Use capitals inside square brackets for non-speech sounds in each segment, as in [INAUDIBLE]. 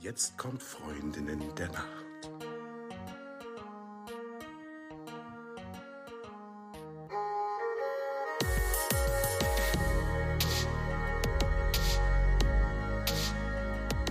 Jetzt kommt Freundinnen der Nacht.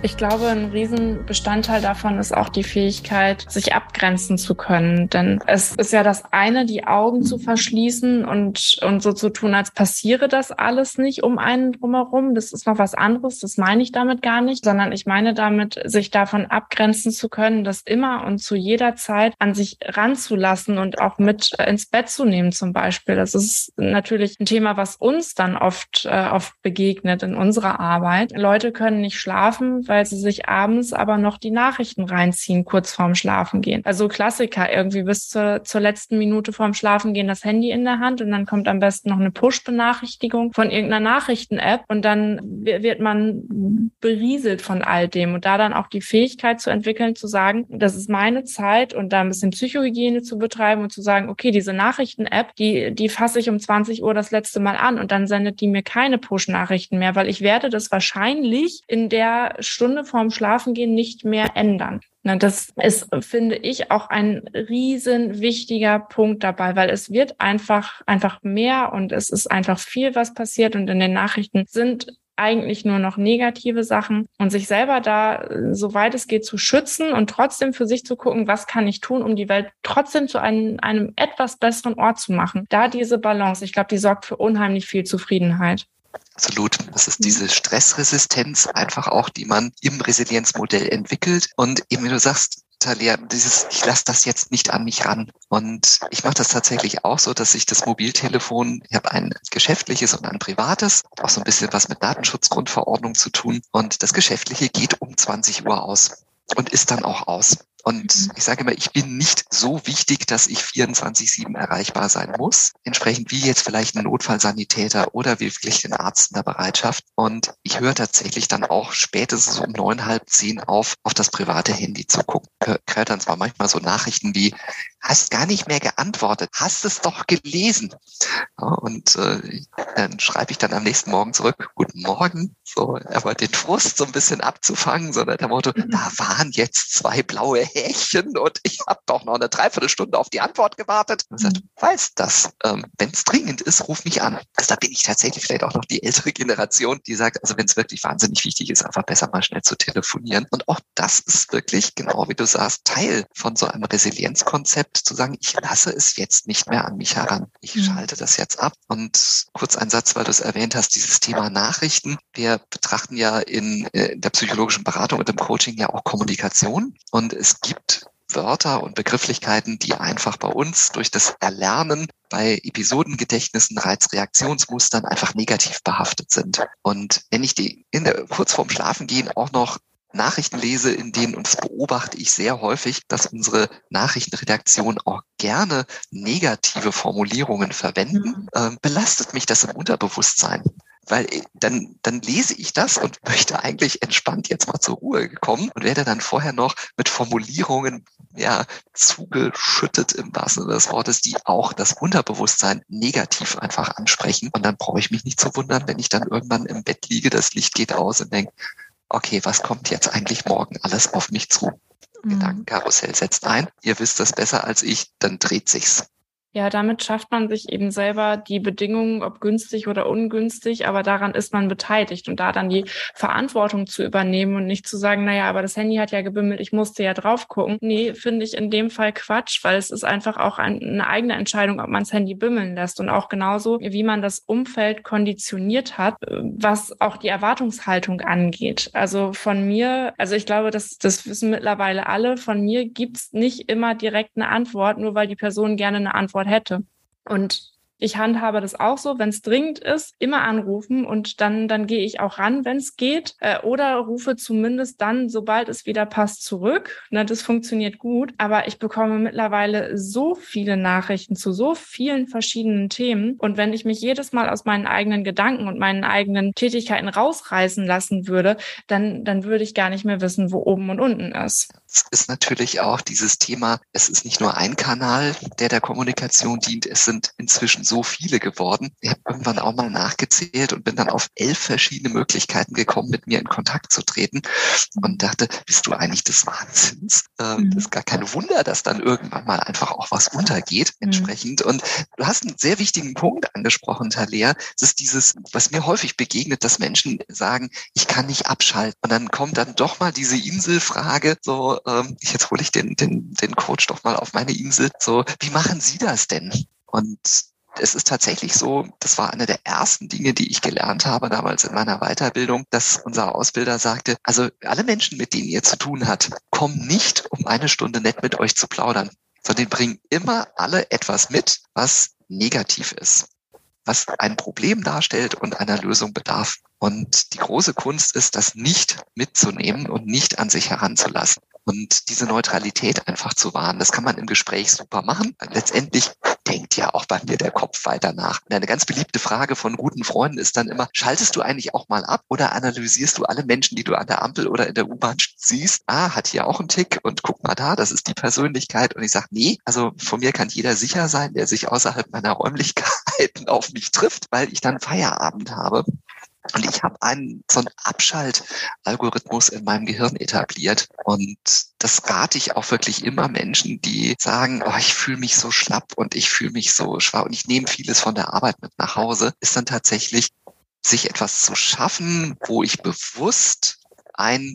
Ich glaube, ein Riesenbestandteil davon ist auch die Fähigkeit, sich abgrenzen zu können. Denn es ist ja das eine, die Augen zu verschließen und, und so zu tun, als passiere das alles nicht um einen drumherum. Das ist noch was anderes. Das meine ich damit gar nicht, sondern ich meine damit, sich davon abgrenzen zu können, das immer und zu jeder Zeit an sich ranzulassen und auch mit ins Bett zu nehmen zum Beispiel. Das ist natürlich ein Thema, was uns dann oft, äh, oft begegnet in unserer Arbeit. Leute können nicht schlafen, weil sie sich abends aber noch die Nachrichten reinziehen, kurz vorm Schlafengehen. Also Klassiker, irgendwie bis zur, zur letzten Minute vorm Schlafengehen das Handy in der Hand und dann kommt am besten noch eine Push-Benachrichtigung von irgendeiner Nachrichten-App und dann wird man berieselt von all dem und da dann auch die Fähigkeit zu entwickeln, zu sagen, das ist meine Zeit und da ein bisschen Psychohygiene zu betreiben und zu sagen, okay, diese Nachrichten-App, die, die fasse ich um 20 Uhr das letzte Mal an und dann sendet die mir keine Push-Nachrichten mehr, weil ich werde das wahrscheinlich in der Stunde vorm Schlafengehen nicht mehr ändern. Das ist, finde ich, auch ein riesen wichtiger Punkt dabei, weil es wird einfach, einfach mehr und es ist einfach viel, was passiert und in den Nachrichten sind eigentlich nur noch negative Sachen und sich selber da, soweit es geht, zu schützen und trotzdem für sich zu gucken, was kann ich tun, um die Welt trotzdem zu einem, einem etwas besseren Ort zu machen. Da diese Balance, ich glaube, die sorgt für unheimlich viel Zufriedenheit. Absolut. Das ist diese Stressresistenz einfach auch, die man im Resilienzmodell entwickelt. Und eben, wie du sagst, Talia, dieses, ich lasse das jetzt nicht an mich ran. Und ich mache das tatsächlich auch so, dass ich das Mobiltelefon, ich habe ein geschäftliches und ein privates, auch so ein bisschen was mit Datenschutzgrundverordnung zu tun. Und das Geschäftliche geht um 20 Uhr aus und ist dann auch aus. Und mhm. ich sage immer, ich bin nicht so wichtig, dass ich 24-7 erreichbar sein muss. Entsprechend wie jetzt vielleicht ein Notfallsanitäter oder wie wirklich den Arzt in der Bereitschaft. Und ich höre tatsächlich dann auch spätestens um neun, halb zehn auf, auf das private Handy zu gucken. Hört dann zwar manchmal so Nachrichten wie, hast gar nicht mehr geantwortet, hast es doch gelesen. Und äh, dann schreibe ich dann am nächsten Morgen zurück, guten Morgen, so, aber den Frust so ein bisschen abzufangen, sondern der Motto, da waren jetzt zwei blaue Härchen und ich habe doch noch eine Dreiviertelstunde auf die Antwort gewartet. Und sagt, mhm. weiß das, ähm, wenn es dringend ist, ruf mich an. Also da bin ich tatsächlich vielleicht auch noch die ältere Generation, die sagt, also wenn es wirklich wahnsinnig wichtig ist, einfach besser mal schnell zu telefonieren. Und auch das ist wirklich, genau wie du sagst, Teil von so einem Resilienzkonzept, zu sagen, ich lasse es jetzt nicht mehr an mich heran. Ich mhm. schalte das jetzt ab. Und kurz ein Satz, weil du es erwähnt hast, dieses Thema Nachrichten. Wir betrachten ja in, äh, in der psychologischen Beratung und im Coaching ja auch Kommunikation. Und es gibt Wörter und Begrifflichkeiten, die einfach bei uns durch das Erlernen bei Episodengedächtnissen, Reizreaktionsmustern einfach negativ behaftet sind. Und wenn ich die in der, kurz vorm Schlafengehen auch noch Nachrichten lese, in denen, und das beobachte ich sehr häufig, dass unsere Nachrichtenredaktion auch gerne negative Formulierungen verwenden, äh, belastet mich das im Unterbewusstsein weil dann, dann lese ich das und möchte eigentlich entspannt jetzt mal zur Ruhe kommen und werde dann vorher noch mit Formulierungen ja zugeschüttet im wahrsten Sinne des Wortes, die auch das Unterbewusstsein negativ einfach ansprechen. Und dann brauche ich mich nicht zu wundern, wenn ich dann irgendwann im Bett liege, das Licht geht aus und denke, okay, was kommt jetzt eigentlich morgen alles auf mich zu? Mhm. Gedankenkarussell setzt ein. Ihr wisst das besser als ich, dann dreht sich's. Ja, damit schafft man sich eben selber die Bedingungen, ob günstig oder ungünstig, aber daran ist man beteiligt und da dann die Verantwortung zu übernehmen und nicht zu sagen, naja, aber das Handy hat ja gebimmelt, ich musste ja drauf gucken. Nee, finde ich in dem Fall Quatsch, weil es ist einfach auch eine eigene Entscheidung, ob man das Handy bimmeln lässt und auch genauso, wie man das Umfeld konditioniert hat, was auch die Erwartungshaltung angeht. Also von mir, also ich glaube, das, das wissen mittlerweile alle, von mir gibt's nicht immer direkt eine Antwort, nur weil die Person gerne eine Antwort hätte. Und ich handhabe das auch so, wenn es dringend ist, immer anrufen und dann, dann gehe ich auch ran, wenn es geht. Äh, oder rufe zumindest dann, sobald es wieder passt, zurück. Ne, das funktioniert gut. Aber ich bekomme mittlerweile so viele Nachrichten zu so vielen verschiedenen Themen. Und wenn ich mich jedes Mal aus meinen eigenen Gedanken und meinen eigenen Tätigkeiten rausreißen lassen würde, dann, dann würde ich gar nicht mehr wissen, wo oben und unten ist. Es ist natürlich auch dieses Thema, es ist nicht nur ein Kanal, der der Kommunikation dient, es sind inzwischen so viele geworden. Ich habe irgendwann auch mal nachgezählt und bin dann auf elf verschiedene Möglichkeiten gekommen, mit mir in Kontakt zu treten und dachte, bist du eigentlich des Wahnsinns? Ähm, mhm. Das ist gar kein Wunder, dass dann irgendwann mal einfach auch was untergeht mhm. entsprechend. Und du hast einen sehr wichtigen Punkt angesprochen, Talea. Es ist dieses, was mir häufig begegnet, dass Menschen sagen, ich kann nicht abschalten. Und dann kommt dann doch mal diese Inselfrage, so, ähm, jetzt hole ich den, den, den Coach doch mal auf meine Insel, so, wie machen Sie das denn? Und es ist tatsächlich so, das war eine der ersten Dinge, die ich gelernt habe damals in meiner Weiterbildung, dass unser Ausbilder sagte, also alle Menschen, mit denen ihr zu tun habt, kommen nicht, um eine Stunde nett mit euch zu plaudern, sondern bringen immer alle etwas mit, was negativ ist, was ein Problem darstellt und einer Lösung bedarf. Und die große Kunst ist, das nicht mitzunehmen und nicht an sich heranzulassen und diese Neutralität einfach zu wahren. Das kann man im Gespräch super machen. Letztendlich denkt ja auch bei mir der Kopf weiter nach. Und eine ganz beliebte Frage von guten Freunden ist dann immer, schaltest du eigentlich auch mal ab oder analysierst du alle Menschen, die du an der Ampel oder in der U-Bahn siehst? Ah, hat hier auch einen Tick und guck mal da, das ist die Persönlichkeit. Und ich sage, nee, also von mir kann jeder sicher sein, der sich außerhalb meiner Räumlichkeiten [LAUGHS] auf mich trifft, weil ich dann Feierabend habe. Und ich habe einen so einen Abschaltalgorithmus in meinem Gehirn etabliert. Und das rate ich auch wirklich immer Menschen, die sagen, oh, ich fühle mich so schlapp und ich fühle mich so schwach und ich nehme vieles von der Arbeit mit nach Hause, ist dann tatsächlich sich etwas zu schaffen, wo ich bewusst ein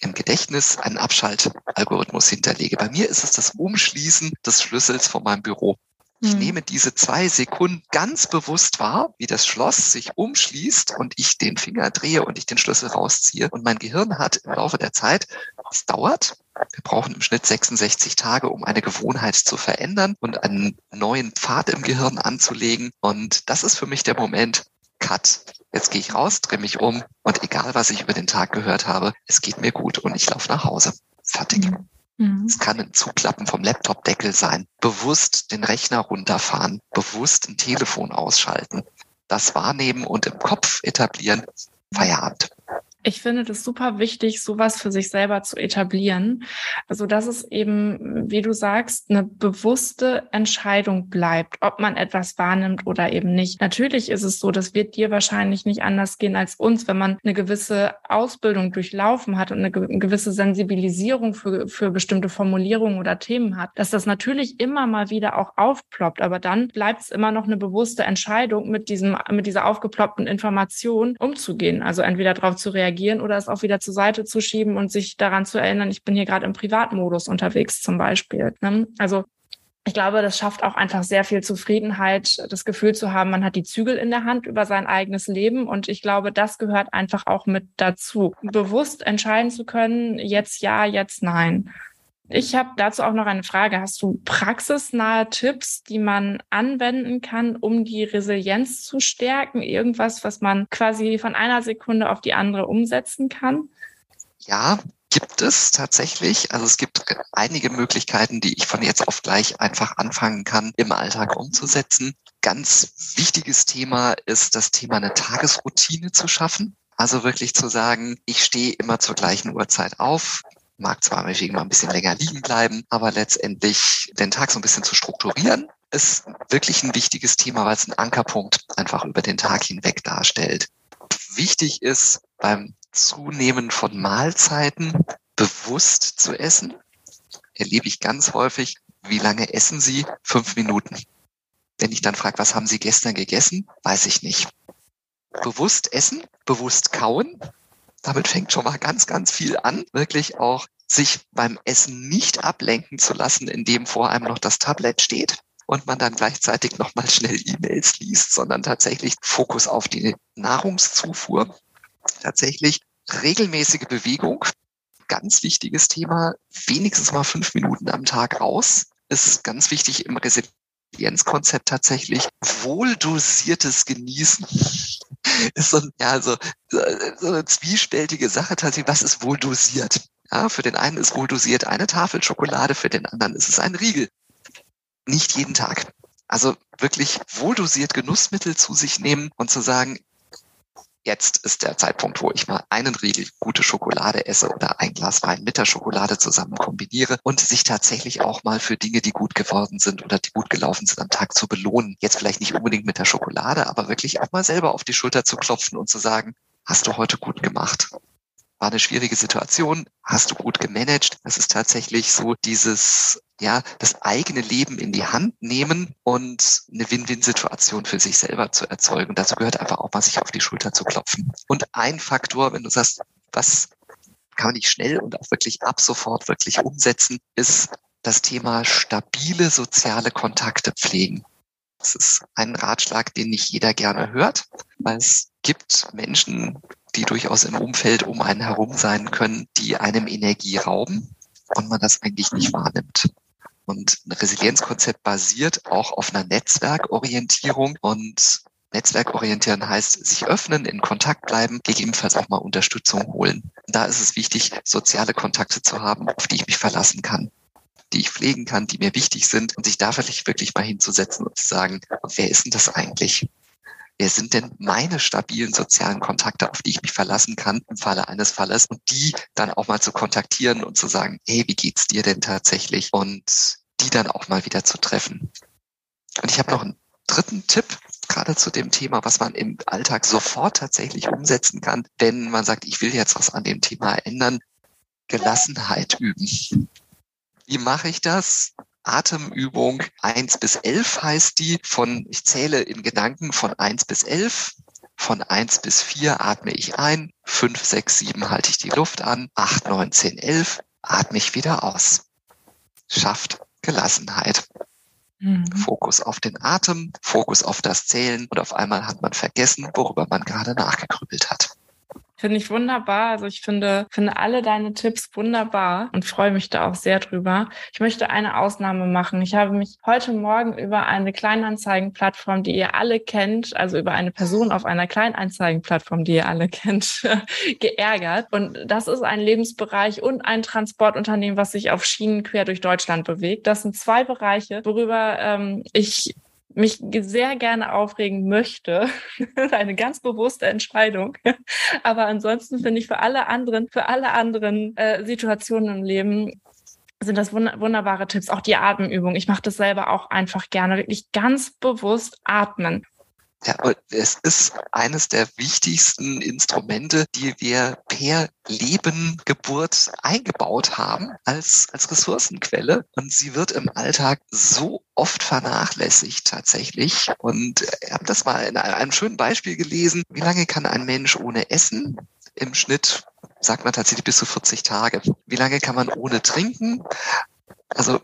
im Gedächtnis einen Abschaltalgorithmus hinterlege. Bei mir ist es das Umschließen des Schlüssels von meinem Büro. Ich mhm. nehme diese zwei Sekunden ganz bewusst wahr, wie das Schloss sich umschließt und ich den Finger drehe und ich den Schlüssel rausziehe. Und mein Gehirn hat im Laufe der Zeit, es dauert, wir brauchen im Schnitt 66 Tage, um eine Gewohnheit zu verändern und einen neuen Pfad im Gehirn anzulegen. Und das ist für mich der Moment, Cut. Jetzt gehe ich raus, drehe mich um und egal, was ich über den Tag gehört habe, es geht mir gut und ich laufe nach Hause. Fertig. Mhm. Mhm. Es kann ein Zuklappen vom Laptopdeckel sein, bewusst den Rechner runterfahren, bewusst ein Telefon ausschalten, das wahrnehmen und im Kopf etablieren, Feierabend. Ich finde das super wichtig, sowas für sich selber zu etablieren. Also, dass es eben, wie du sagst, eine bewusste Entscheidung bleibt, ob man etwas wahrnimmt oder eben nicht. Natürlich ist es so, das wird dir wahrscheinlich nicht anders gehen als uns, wenn man eine gewisse Ausbildung durchlaufen hat und eine gewisse Sensibilisierung für, für bestimmte Formulierungen oder Themen hat, dass das natürlich immer mal wieder auch aufploppt. Aber dann bleibt es immer noch eine bewusste Entscheidung, mit diesem, mit dieser aufgeploppten Information umzugehen. Also entweder darauf zu reagieren, reagieren oder es auch wieder zur Seite zu schieben und sich daran zu erinnern, ich bin hier gerade im Privatmodus unterwegs zum Beispiel. Ne? Also ich glaube, das schafft auch einfach sehr viel Zufriedenheit, das Gefühl zu haben, man hat die Zügel in der Hand über sein eigenes Leben. Und ich glaube, das gehört einfach auch mit dazu. Bewusst entscheiden zu können, jetzt ja, jetzt nein. Ich habe dazu auch noch eine Frage. Hast du praxisnahe Tipps, die man anwenden kann, um die Resilienz zu stärken? Irgendwas, was man quasi von einer Sekunde auf die andere umsetzen kann? Ja, gibt es tatsächlich. Also es gibt einige Möglichkeiten, die ich von jetzt auf gleich einfach anfangen kann, im Alltag umzusetzen. Ganz wichtiges Thema ist das Thema eine Tagesroutine zu schaffen. Also wirklich zu sagen, ich stehe immer zur gleichen Uhrzeit auf, mag zwar meinetwegen mal ein bisschen länger liegen bleiben, aber letztendlich den Tag so ein bisschen zu strukturieren, ist wirklich ein wichtiges Thema, weil es einen Ankerpunkt einfach über den Tag hinweg darstellt. Wichtig ist beim Zunehmen von Mahlzeiten bewusst zu essen. Erlebe ich ganz häufig, wie lange essen Sie? Fünf Minuten. Wenn ich dann frage, was haben Sie gestern gegessen? Weiß ich nicht. Bewusst essen, bewusst kauen, damit fängt schon mal ganz, ganz viel an, wirklich auch sich beim Essen nicht ablenken zu lassen, indem vor einem noch das Tablet steht und man dann gleichzeitig nochmal schnell E-Mails liest, sondern tatsächlich Fokus auf die Nahrungszufuhr, tatsächlich regelmäßige Bewegung, ganz wichtiges Thema, wenigstens mal fünf Minuten am Tag raus, ist ganz wichtig im Resilienzkonzept tatsächlich wohl dosiertes Genießen [LAUGHS] ist so, ja, so, so eine zwiespältige Sache tatsächlich. Was ist wohl dosiert? Ja, für den einen ist wohl dosiert eine Tafel Schokolade, für den anderen ist es ein Riegel. Nicht jeden Tag. Also wirklich wohl dosiert Genussmittel zu sich nehmen und zu sagen, jetzt ist der Zeitpunkt, wo ich mal einen Riegel gute Schokolade esse oder ein Glas Wein mit der Schokolade zusammen kombiniere und sich tatsächlich auch mal für Dinge, die gut geworden sind oder die gut gelaufen sind am Tag zu belohnen. Jetzt vielleicht nicht unbedingt mit der Schokolade, aber wirklich auch mal selber auf die Schulter zu klopfen und zu sagen, hast du heute gut gemacht war eine schwierige Situation, hast du gut gemanagt. Das ist tatsächlich so dieses, ja, das eigene Leben in die Hand nehmen und eine Win-Win-Situation für sich selber zu erzeugen. Dazu gehört einfach auch mal sich auf die Schulter zu klopfen. Und ein Faktor, wenn du sagst, was kann man nicht schnell und auch wirklich ab sofort wirklich umsetzen, ist das Thema stabile soziale Kontakte pflegen. Das ist ein Ratschlag, den nicht jeder gerne hört, weil es gibt Menschen, die durchaus im Umfeld um einen herum sein können, die einem Energie rauben und man das eigentlich nicht wahrnimmt. Und ein Resilienzkonzept basiert auch auf einer Netzwerkorientierung und Netzwerkorientieren heißt sich öffnen, in Kontakt bleiben, gegebenenfalls auch mal Unterstützung holen. Da ist es wichtig, soziale Kontakte zu haben, auf die ich mich verlassen kann, die ich pflegen kann, die mir wichtig sind und sich da vielleicht wirklich mal hinzusetzen und zu sagen, wer ist denn das eigentlich? wer sind denn meine stabilen sozialen Kontakte, auf die ich mich verlassen kann im Falle eines Falles und die dann auch mal zu kontaktieren und zu sagen, hey, wie geht's dir denn tatsächlich? Und die dann auch mal wieder zu treffen. Und ich habe noch einen dritten Tipp, gerade zu dem Thema, was man im Alltag sofort tatsächlich umsetzen kann, wenn man sagt, ich will jetzt was an dem Thema ändern. Gelassenheit üben. Wie mache ich das? Atemübung 1 bis 11 heißt die. Von, ich zähle in Gedanken von 1 bis 11. Von 1 bis 4 atme ich ein. 5, 6, 7 halte ich die Luft an. 8, 9, 10, 11 atme ich wieder aus. Schafft Gelassenheit. Mhm. Fokus auf den Atem, Fokus auf das Zählen und auf einmal hat man vergessen, worüber man gerade nachgegrübelt hat. Finde ich wunderbar. Also ich finde, finde alle deine Tipps wunderbar und freue mich da auch sehr drüber. Ich möchte eine Ausnahme machen. Ich habe mich heute Morgen über eine Kleinanzeigenplattform, die ihr alle kennt, also über eine Person auf einer Kleinanzeigenplattform, die ihr alle [LAUGHS] kennt, geärgert. Und das ist ein Lebensbereich und ein Transportunternehmen, was sich auf Schienen quer durch Deutschland bewegt. Das sind zwei Bereiche, worüber ähm, ich mich sehr gerne aufregen möchte. [LAUGHS] Eine ganz bewusste Entscheidung. Aber ansonsten finde ich für alle anderen, für alle anderen äh, Situationen im Leben sind das wunderbare Tipps. Auch die Atemübung. Ich mache das selber auch einfach gerne. Wirklich ganz bewusst atmen. Ja, es ist eines der wichtigsten Instrumente, die wir per Leben, Geburt eingebaut haben als, als Ressourcenquelle. Und sie wird im Alltag so oft vernachlässigt tatsächlich. Und ich habe das mal in einem schönen Beispiel gelesen. Wie lange kann ein Mensch ohne Essen? Im Schnitt sagt man tatsächlich bis zu 40 Tage. Wie lange kann man ohne trinken? Also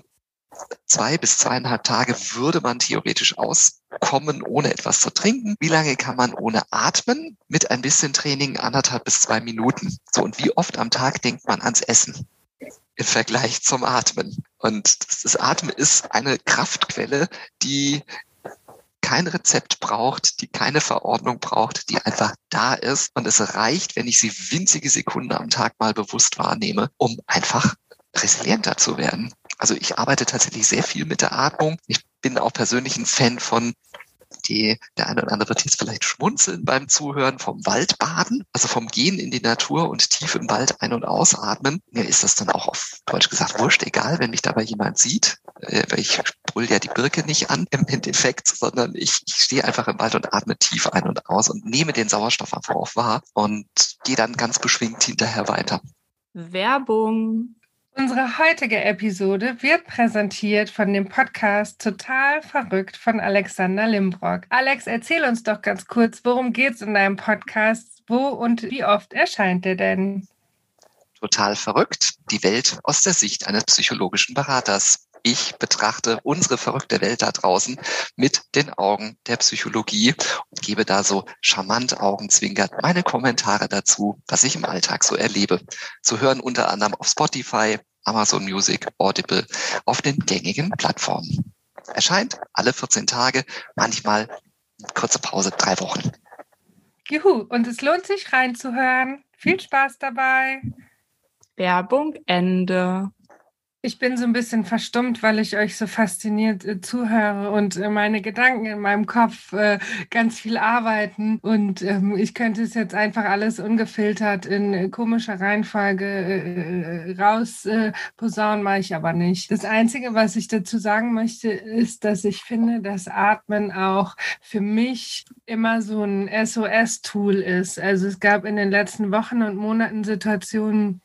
zwei bis zweieinhalb Tage würde man theoretisch auskommen, ohne etwas zu trinken. Wie lange kann man ohne atmen? Mit ein bisschen Training anderthalb bis zwei Minuten. So, und wie oft am Tag denkt man ans Essen? Im Vergleich zum Atmen. Und das Atmen ist eine Kraftquelle, die kein Rezept braucht, die keine Verordnung braucht, die einfach da ist. Und es reicht, wenn ich sie winzige Sekunden am Tag mal bewusst wahrnehme, um einfach resilienter zu werden. Also ich arbeite tatsächlich sehr viel mit der Atmung. Ich bin auch persönlich ein Fan von die, der eine oder andere wird jetzt vielleicht schmunzeln beim Zuhören vom Waldbaden, also vom Gehen in die Natur und tief im Wald ein- und ausatmen. Mir ist das dann auch auf Deutsch gesagt wurscht, egal, wenn mich dabei jemand sieht. Äh, weil ich brüll ja die Birke nicht an im Endeffekt, sondern ich, ich stehe einfach im Wald und atme tief ein und aus und nehme den Sauerstoff einfach auf wahr und gehe dann ganz beschwingt hinterher weiter. Werbung. Unsere heutige Episode wird präsentiert von dem Podcast Total Verrückt von Alexander Limbrock. Alex, erzähl uns doch ganz kurz, worum geht es in deinem Podcast? Wo und wie oft erscheint er denn? Total verrückt. Die Welt aus der Sicht eines psychologischen Beraters. Ich betrachte unsere verrückte Welt da draußen mit den Augen der Psychologie und gebe da so charmant augenzwinkert meine Kommentare dazu, was ich im Alltag so erlebe. Zu hören unter anderem auf Spotify, Amazon Music, Audible, auf den gängigen Plattformen. Erscheint alle 14 Tage, manchmal kurze Pause, drei Wochen. Juhu, und es lohnt sich reinzuhören. Viel Spaß dabei. Werbung Ende. Ich bin so ein bisschen verstummt, weil ich euch so fasziniert äh, zuhöre und äh, meine Gedanken in meinem Kopf äh, ganz viel arbeiten. Und ähm, ich könnte es jetzt einfach alles ungefiltert in äh, komischer Reihenfolge äh, äh, raus posaunen, mache ich aber nicht. Das Einzige, was ich dazu sagen möchte, ist, dass ich finde, dass Atmen auch für mich immer so ein SOS-Tool ist. Also es gab in den letzten Wochen und Monaten Situationen,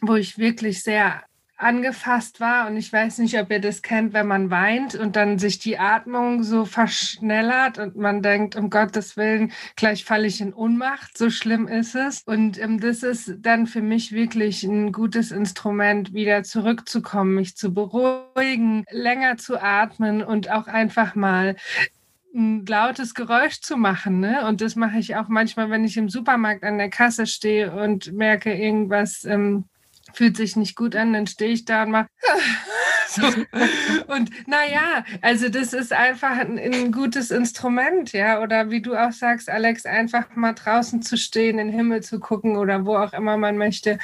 wo ich wirklich sehr angefasst war. Und ich weiß nicht, ob ihr das kennt, wenn man weint und dann sich die Atmung so verschnellert und man denkt, um Gottes Willen, gleich falle ich in Unmacht. So schlimm ist es. Und ähm, das ist dann für mich wirklich ein gutes Instrument, wieder zurückzukommen, mich zu beruhigen, länger zu atmen und auch einfach mal ein lautes Geräusch zu machen. Ne? Und das mache ich auch manchmal, wenn ich im Supermarkt an der Kasse stehe und merke, irgendwas ähm, fühlt sich nicht gut an, dann stehe ich da und mache. [LAUGHS] so. Und naja, also das ist einfach ein, ein, gutes Instrument, ja. Oder wie du auch sagst, Alex, einfach mal draußen zu stehen, in den Himmel zu gucken oder wo auch immer man möchte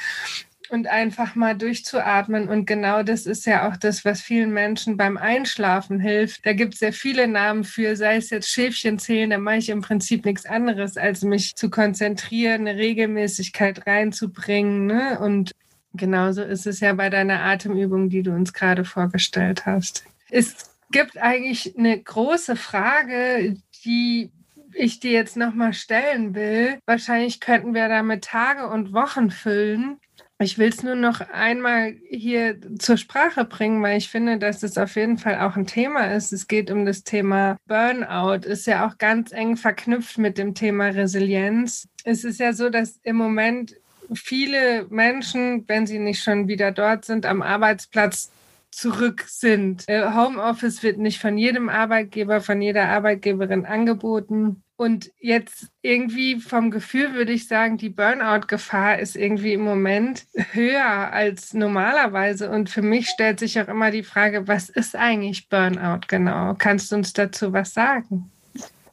und einfach mal durchzuatmen. Und genau das ist ja auch das, was vielen Menschen beim Einschlafen hilft. Da gibt es ja viele Namen für, sei es jetzt Schäfchen zählen, da mache ich im Prinzip nichts anderes, als mich zu konzentrieren, eine Regelmäßigkeit reinzubringen. Ne? Und genauso ist es ja bei deiner Atemübung, die du uns gerade vorgestellt hast. Es gibt eigentlich eine große Frage, die ich dir jetzt nochmal stellen will. Wahrscheinlich könnten wir damit Tage und Wochen füllen. Ich will es nur noch einmal hier zur Sprache bringen, weil ich finde, dass es auf jeden Fall auch ein Thema ist. Es geht um das Thema Burnout, ist ja auch ganz eng verknüpft mit dem Thema Resilienz. Es ist ja so, dass im Moment viele Menschen, wenn sie nicht schon wieder dort sind, am Arbeitsplatz zurück sind. Äh, Homeoffice wird nicht von jedem Arbeitgeber, von jeder Arbeitgeberin angeboten. Und jetzt irgendwie vom Gefühl würde ich sagen, die Burnout-Gefahr ist irgendwie im Moment höher als normalerweise. Und für mich stellt sich auch immer die Frage, was ist eigentlich Burnout genau? Kannst du uns dazu was sagen?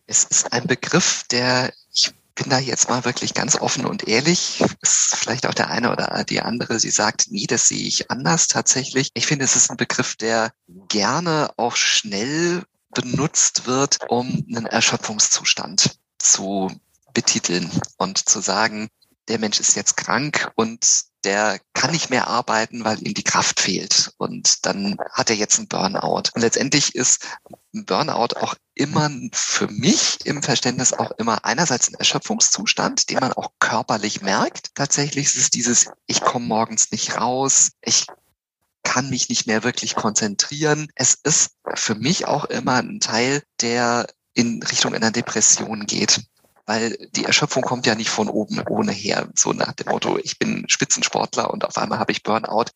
Es ist ein Begriff, der, ich bin da jetzt mal wirklich ganz offen und ehrlich. Ist vielleicht auch der eine oder die andere, sie sagt, nee, das sehe ich anders tatsächlich. Ich finde, es ist ein Begriff, der gerne auch schnell benutzt wird, um einen Erschöpfungszustand zu betiteln und zu sagen, der Mensch ist jetzt krank und der kann nicht mehr arbeiten, weil ihm die Kraft fehlt. Und dann hat er jetzt einen Burnout. Und letztendlich ist Burnout auch immer für mich im Verständnis auch immer einerseits ein Erschöpfungszustand, den man auch körperlich merkt. Tatsächlich ist es dieses, ich komme morgens nicht raus, ich kann mich nicht mehr wirklich konzentrieren. Es ist für mich auch immer ein Teil, der in Richtung einer Depression geht. Weil die Erschöpfung kommt ja nicht von oben ohne her, so nach dem Motto, ich bin Spitzensportler und auf einmal habe ich Burnout.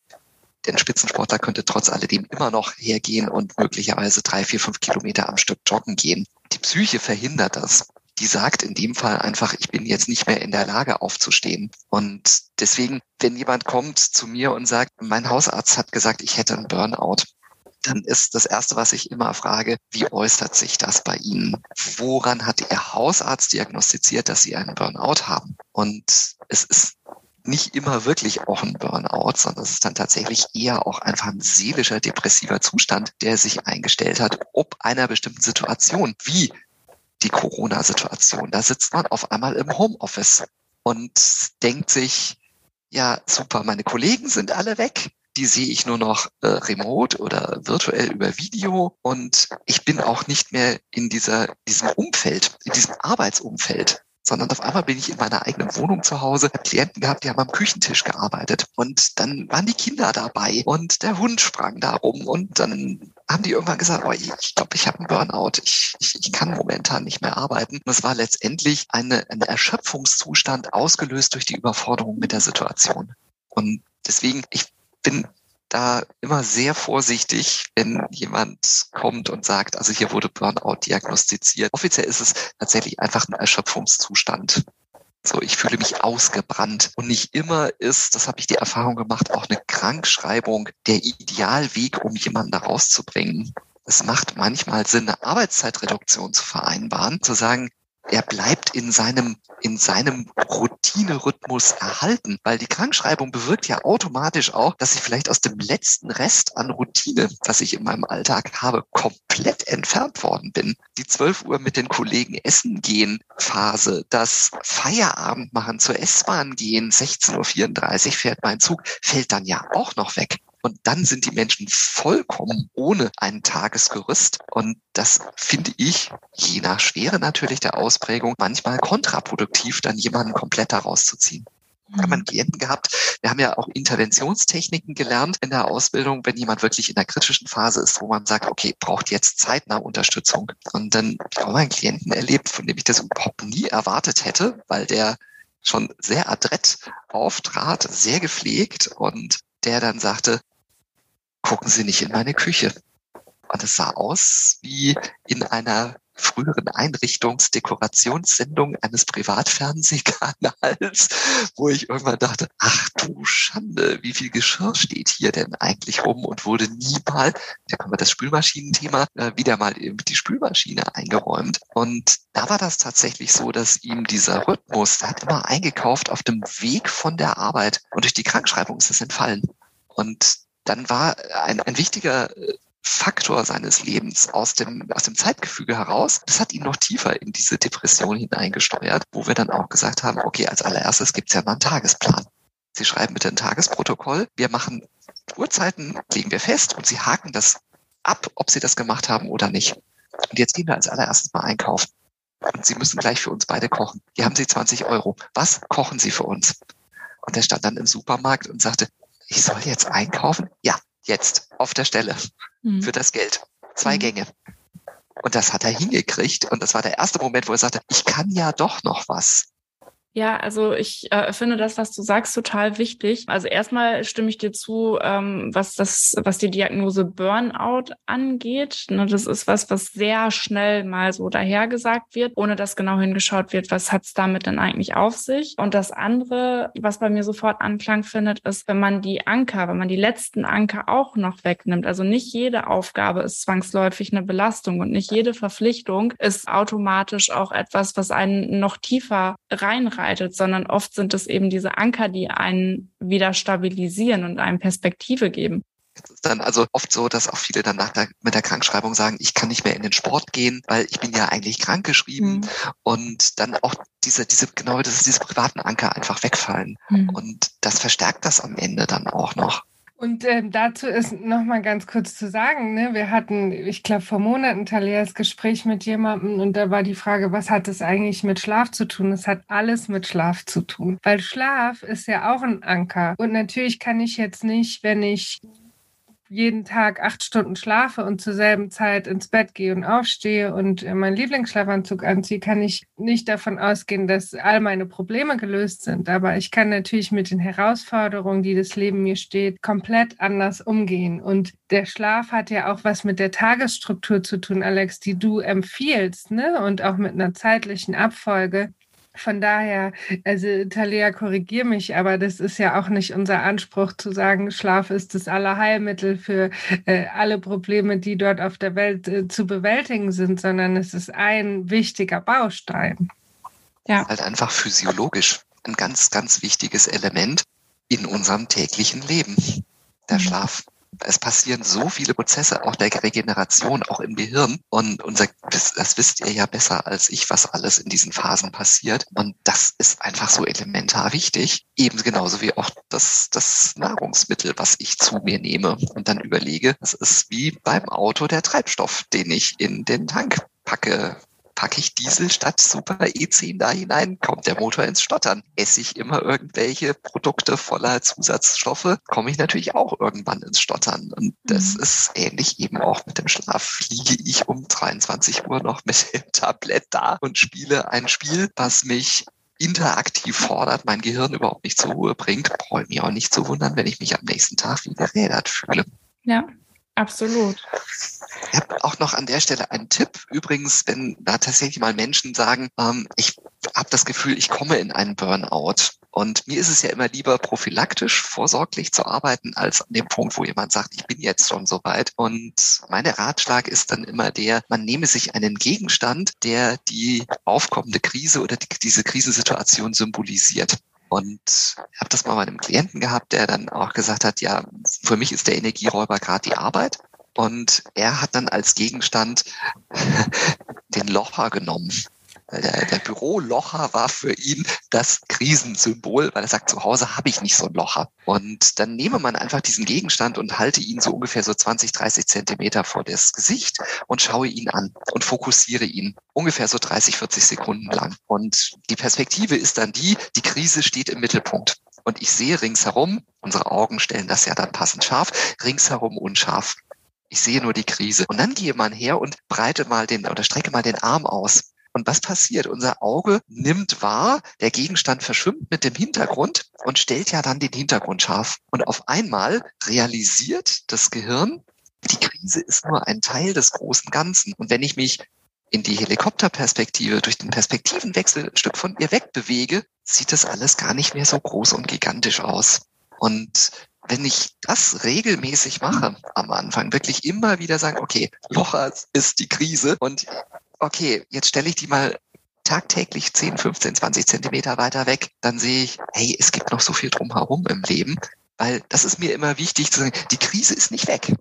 Denn Spitzensportler könnte trotz alledem immer noch hergehen und möglicherweise drei, vier, fünf Kilometer am Stück joggen gehen. Die Psyche verhindert das die sagt in dem Fall einfach, ich bin jetzt nicht mehr in der Lage aufzustehen. Und deswegen, wenn jemand kommt zu mir und sagt, mein Hausarzt hat gesagt, ich hätte einen Burnout, dann ist das Erste, was ich immer frage, wie äußert sich das bei Ihnen? Woran hat Ihr Hausarzt diagnostiziert, dass Sie einen Burnout haben? Und es ist nicht immer wirklich auch ein Burnout, sondern es ist dann tatsächlich eher auch einfach ein seelischer, depressiver Zustand, der sich eingestellt hat, ob einer bestimmten Situation, wie die Corona-Situation. Da sitzt man auf einmal im Homeoffice und denkt sich, ja, super, meine Kollegen sind alle weg. Die sehe ich nur noch äh, remote oder virtuell über Video und ich bin auch nicht mehr in dieser, diesem Umfeld, in diesem Arbeitsumfeld sondern auf einmal bin ich in meiner eigenen Wohnung zu Hause, habe Klienten gehabt, die haben am Küchentisch gearbeitet und dann waren die Kinder dabei und der Hund sprang da rum und dann haben die irgendwann gesagt, oh, ich glaube, ich habe einen Burnout, ich, ich, ich kann momentan nicht mehr arbeiten. Und es war letztendlich eine, ein Erschöpfungszustand ausgelöst durch die Überforderung mit der Situation. Und deswegen, ich bin da immer sehr vorsichtig, wenn jemand kommt und sagt, also hier wurde Burnout diagnostiziert. Offiziell ist es tatsächlich einfach ein Erschöpfungszustand. So, ich fühle mich ausgebrannt. Und nicht immer ist, das habe ich die Erfahrung gemacht, auch eine Krankschreibung der Idealweg, um jemanden da rauszubringen. Es macht manchmal Sinn, eine Arbeitszeitreduktion zu vereinbaren, zu sagen, er bleibt in seinem, in seinem Routinerhythmus erhalten, weil die Krankschreibung bewirkt ja automatisch auch, dass ich vielleicht aus dem letzten Rest an Routine, was ich in meinem Alltag habe, komplett entfernt worden bin. Die 12 Uhr mit den Kollegen essen gehen Phase, das Feierabend machen, zur S-Bahn gehen, 16.34 Uhr fährt mein Zug, fällt dann ja auch noch weg. Und dann sind die Menschen vollkommen ohne ein Tagesgerüst. Und das finde ich, je nach Schwere natürlich der Ausprägung, manchmal kontraproduktiv, dann jemanden komplett daraus zu ziehen. Wir haben einen Klienten gehabt. Wir haben ja auch Interventionstechniken gelernt in der Ausbildung, wenn jemand wirklich in der kritischen Phase ist, wo man sagt, okay, braucht jetzt zeitnah Unterstützung. Und dann habe ich auch einen Klienten erlebt, von dem ich das überhaupt nie erwartet hätte, weil der schon sehr adrett auftrat, sehr gepflegt und der dann sagte, gucken Sie nicht in meine Küche. Und es sah aus wie in einer früheren Einrichtungsdekorationssendung eines Privatfernsehkanals, [LAUGHS] wo ich irgendwann dachte, ach du Schande, wie viel Geschirr steht hier denn eigentlich rum und wurde nie mal, da kommen wir das Spülmaschinenthema, äh, wieder mal die Spülmaschine eingeräumt. Und da war das tatsächlich so, dass ihm dieser Rhythmus, der hat immer eingekauft auf dem Weg von der Arbeit und durch die Krankschreibung ist das entfallen. Und dann war ein, ein wichtiger äh, Faktor seines Lebens aus dem, aus dem Zeitgefüge heraus. Das hat ihn noch tiefer in diese Depression hineingesteuert, wo wir dann auch gesagt haben, okay, als allererstes gibt es ja mal einen Tagesplan. Sie schreiben bitte ein Tagesprotokoll. Wir machen Uhrzeiten, legen wir fest und Sie haken das ab, ob Sie das gemacht haben oder nicht. Und jetzt gehen wir als allererstes mal einkaufen. Und Sie müssen gleich für uns beide kochen. Hier haben Sie 20 Euro. Was kochen Sie für uns? Und er stand dann im Supermarkt und sagte, ich soll jetzt einkaufen? Ja, jetzt, auf der Stelle, mhm. für das Geld. Zwei mhm. Gänge. Und das hat er hingekriegt. Und das war der erste Moment, wo er sagte, ich kann ja doch noch was. Ja, also ich äh, finde das, was du sagst, total wichtig. Also erstmal stimme ich dir zu, ähm, was das, was die Diagnose Burnout angeht. Ne, das ist was, was sehr schnell mal so dahergesagt wird, ohne dass genau hingeschaut wird, was hat's damit denn eigentlich auf sich. Und das andere, was bei mir sofort Anklang findet, ist, wenn man die Anker, wenn man die letzten Anker auch noch wegnimmt. Also nicht jede Aufgabe ist zwangsläufig eine Belastung und nicht jede Verpflichtung ist automatisch auch etwas, was einen noch tiefer reinreißt vorbereitet, sondern oft sind es eben diese Anker, die einen wieder stabilisieren und einem Perspektive geben. Es ist dann also oft so, dass auch viele dann nach der, mit der Krankschreibung sagen, ich kann nicht mehr in den Sport gehen, weil ich bin ja eigentlich krankgeschrieben mhm. und dann auch diese, diese, genau, das ist diese privaten Anker einfach wegfallen. Mhm. Und das verstärkt das am Ende dann auch noch. Und äh, dazu ist noch mal ganz kurz zu sagen, ne, wir hatten, ich glaube, vor Monaten Talias Gespräch mit jemandem und da war die Frage, was hat es eigentlich mit Schlaf zu tun? Es hat alles mit Schlaf zu tun, weil Schlaf ist ja auch ein Anker. Und natürlich kann ich jetzt nicht, wenn ich jeden Tag acht Stunden schlafe und zur selben Zeit ins Bett gehe und aufstehe und meinen Lieblingsschlafanzug anziehe, kann ich nicht davon ausgehen, dass all meine Probleme gelöst sind. Aber ich kann natürlich mit den Herausforderungen, die das Leben mir steht, komplett anders umgehen. Und der Schlaf hat ja auch was mit der Tagesstruktur zu tun, Alex, die du empfiehlst, ne? Und auch mit einer zeitlichen Abfolge. Von daher, also Talia, korrigier mich, aber das ist ja auch nicht unser Anspruch zu sagen, Schlaf ist das Allerheilmittel für äh, alle Probleme, die dort auf der Welt äh, zu bewältigen sind, sondern es ist ein wichtiger Baustein. Ja. Halt einfach physiologisch ein ganz, ganz wichtiges Element in unserem täglichen Leben, der mhm. Schlaf es passieren so viele Prozesse, auch der Regeneration, auch im Gehirn. Und unser, das, das wisst ihr ja besser als ich, was alles in diesen Phasen passiert. Und das ist einfach so elementar wichtig. Eben genauso wie auch das, das Nahrungsmittel, was ich zu mir nehme und dann überlege, das ist wie beim Auto der Treibstoff, den ich in den Tank packe packe ich Diesel statt Super E10 da hinein, kommt der Motor ins Stottern. Esse ich immer irgendwelche Produkte voller Zusatzstoffe, komme ich natürlich auch irgendwann ins Stottern. Und das mhm. ist ähnlich eben auch mit dem Schlaf. Liege ich um 23 Uhr noch mit [LAUGHS] dem Tablett da und spiele ein Spiel, was mich interaktiv fordert, mein Gehirn überhaupt nicht zur Ruhe bringt, brauche ich mich auch nicht zu wundern, wenn ich mich am nächsten Tag wieder rädert fühle. Ja, Absolut. Ich habe auch noch an der Stelle einen Tipp. Übrigens, wenn da tatsächlich mal Menschen sagen, ähm, ich habe das Gefühl, ich komme in einen Burnout, Und mir ist es ja immer lieber prophylaktisch, vorsorglich zu arbeiten, als an dem Punkt, wo jemand sagt, ich bin jetzt schon so weit. Und mein Ratschlag ist dann immer der, man nehme sich einen Gegenstand, der die aufkommende Krise oder die, diese Krisensituation symbolisiert. Und habe das mal bei einem Klienten gehabt, der dann auch gesagt hat, ja, für mich ist der Energieräuber gerade die Arbeit. Und er hat dann als Gegenstand [LAUGHS] den Locher genommen. Der, der Bürolocher war für ihn das Krisensymbol, weil er sagt, zu Hause habe ich nicht so ein Locher. Und dann nehme man einfach diesen Gegenstand und halte ihn so ungefähr so 20, 30 Zentimeter vor das Gesicht und schaue ihn an und fokussiere ihn ungefähr so 30, 40 Sekunden lang. Und die Perspektive ist dann die, die Krise steht im Mittelpunkt. Und ich sehe ringsherum, unsere Augen stellen das ja dann passend scharf, ringsherum unscharf. Ich sehe nur die Krise. Und dann gehe man her und breite mal den oder strecke mal den Arm aus. Und was passiert? Unser Auge nimmt wahr, der Gegenstand verschwimmt mit dem Hintergrund und stellt ja dann den Hintergrund scharf. Und auf einmal realisiert das Gehirn, die Krise ist nur ein Teil des großen Ganzen. Und wenn ich mich in die Helikopterperspektive durch den Perspektivenwechsel ein Stück von ihr wegbewege, sieht das alles gar nicht mehr so groß und gigantisch aus. Und wenn ich das regelmäßig mache am Anfang, wirklich immer wieder sagen, okay, Locher ist die Krise und okay, jetzt stelle ich die mal tagtäglich 10, 15, 20 Zentimeter weiter weg, dann sehe ich, hey, es gibt noch so viel drumherum im Leben, weil das ist mir immer wichtig zu sagen, die Krise ist nicht weg.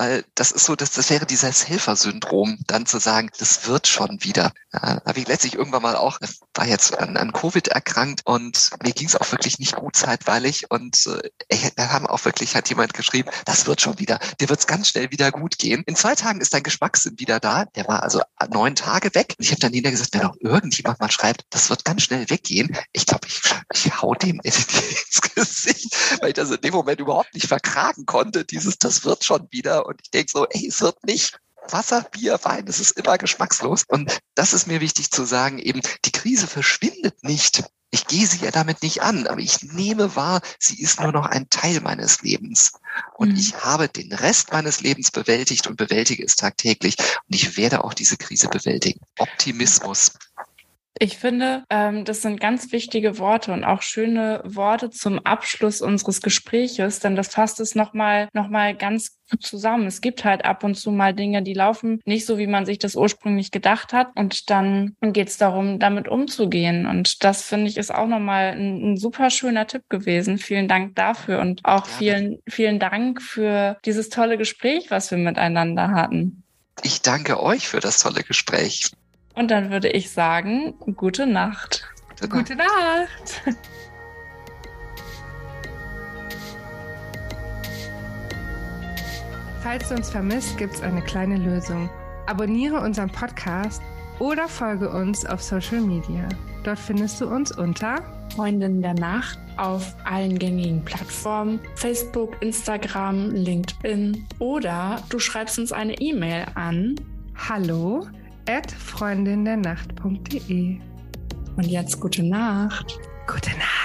Weil das ist so, dass das wäre dieses Helfersyndrom, dann zu sagen, das wird schon wieder. Ja, habe ich letztlich irgendwann mal auch, war jetzt an, an Covid erkrankt und mir ging es auch wirklich nicht gut zeitweilig und äh, da haben auch wirklich, hat jemand geschrieben, das wird schon wieder, dir wird es ganz schnell wieder gut gehen. In zwei Tagen ist dein Geschmackssinn wieder da. Der war also neun Tage weg. Und ich habe dann hinterher gesagt, wenn auch irgendjemand mal schreibt, das wird ganz schnell weggehen, ich glaube, ich, ich hau dem [LAUGHS] ins Gesicht, weil ich das in dem Moment überhaupt nicht verkragen konnte, dieses, das wird schon wieder und ich denke so, ey, es wird nicht. Wasser, Bier, Wein, das ist immer geschmackslos. Und das ist mir wichtig zu sagen, eben, die Krise verschwindet nicht. Ich gehe sie ja damit nicht an, aber ich nehme wahr, sie ist nur noch ein Teil meines Lebens. Und mhm. ich habe den Rest meines Lebens bewältigt und bewältige es tagtäglich. Und ich werde auch diese Krise bewältigen. Optimismus. Ich finde, ähm, das sind ganz wichtige Worte und auch schöne Worte zum Abschluss unseres Gespräches, denn das fasst es nochmal noch mal ganz gut zusammen. Es gibt halt ab und zu mal Dinge, die laufen nicht so, wie man sich das ursprünglich gedacht hat. Und dann geht es darum, damit umzugehen. Und das finde ich ist auch nochmal ein, ein super schöner Tipp gewesen. Vielen Dank dafür und auch vielen, vielen Dank für dieses tolle Gespräch, was wir miteinander hatten. Ich danke euch für das tolle Gespräch. Und dann würde ich sagen, gute Nacht. Gute Nacht. Falls du uns vermisst, gibt es eine kleine Lösung. Abonniere unseren Podcast oder folge uns auf Social Media. Dort findest du uns unter Freundin der Nacht auf allen gängigen Plattformen, Facebook, Instagram, LinkedIn oder du schreibst uns eine E-Mail an hallo freundindernacht.de. Und jetzt gute Nacht. Gute Nacht.